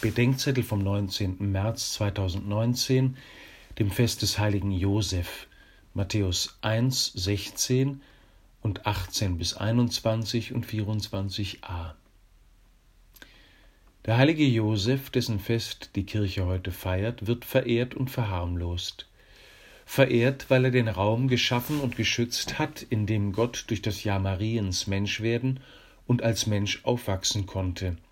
Bedenkzettel vom 19. März 2019, dem Fest des heiligen Josef, Matthäus 1, 16 und 18 bis 21 und 24a. Der heilige Josef, dessen Fest die Kirche heute feiert, wird verehrt und verharmlost. Verehrt, weil er den Raum geschaffen und geschützt hat, in dem Gott durch das Jahr Mariens Mensch werden und als Mensch aufwachsen konnte –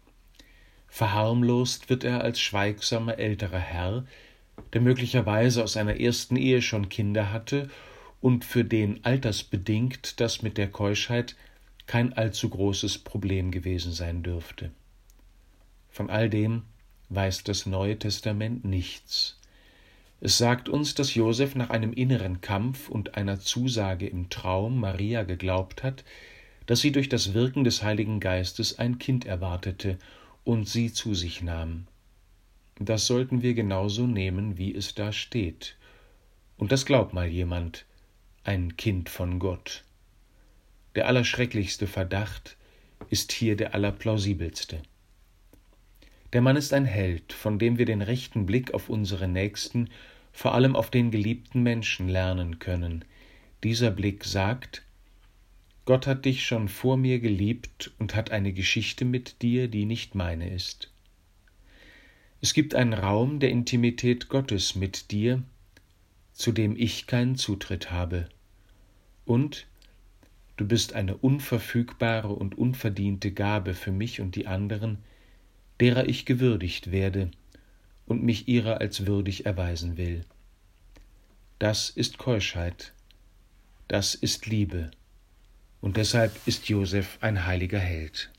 Verharmlost wird er als schweigsamer älterer Herr, der möglicherweise aus einer ersten Ehe schon Kinder hatte und für den altersbedingt das mit der Keuschheit kein allzu großes Problem gewesen sein dürfte. Von all dem weiß das Neue Testament nichts. Es sagt uns, dass Josef nach einem inneren Kampf und einer Zusage im Traum Maria geglaubt hat, dass sie durch das Wirken des Heiligen Geistes ein Kind erwartete und sie zu sich nahm. Das sollten wir genauso nehmen, wie es da steht. Und das glaubt mal jemand, ein Kind von Gott. Der allerschrecklichste Verdacht ist hier der allerplausibelste. Der Mann ist ein Held, von dem wir den rechten Blick auf unsere Nächsten, vor allem auf den geliebten Menschen lernen können. Dieser Blick sagt, Gott hat dich schon vor mir geliebt und hat eine Geschichte mit dir, die nicht meine ist. Es gibt einen Raum der Intimität Gottes mit dir, zu dem ich keinen Zutritt habe. Und du bist eine unverfügbare und unverdiente Gabe für mich und die anderen, derer ich gewürdigt werde und mich ihrer als würdig erweisen will. Das ist Keuschheit, das ist Liebe und deshalb ist Josef ein heiliger Held.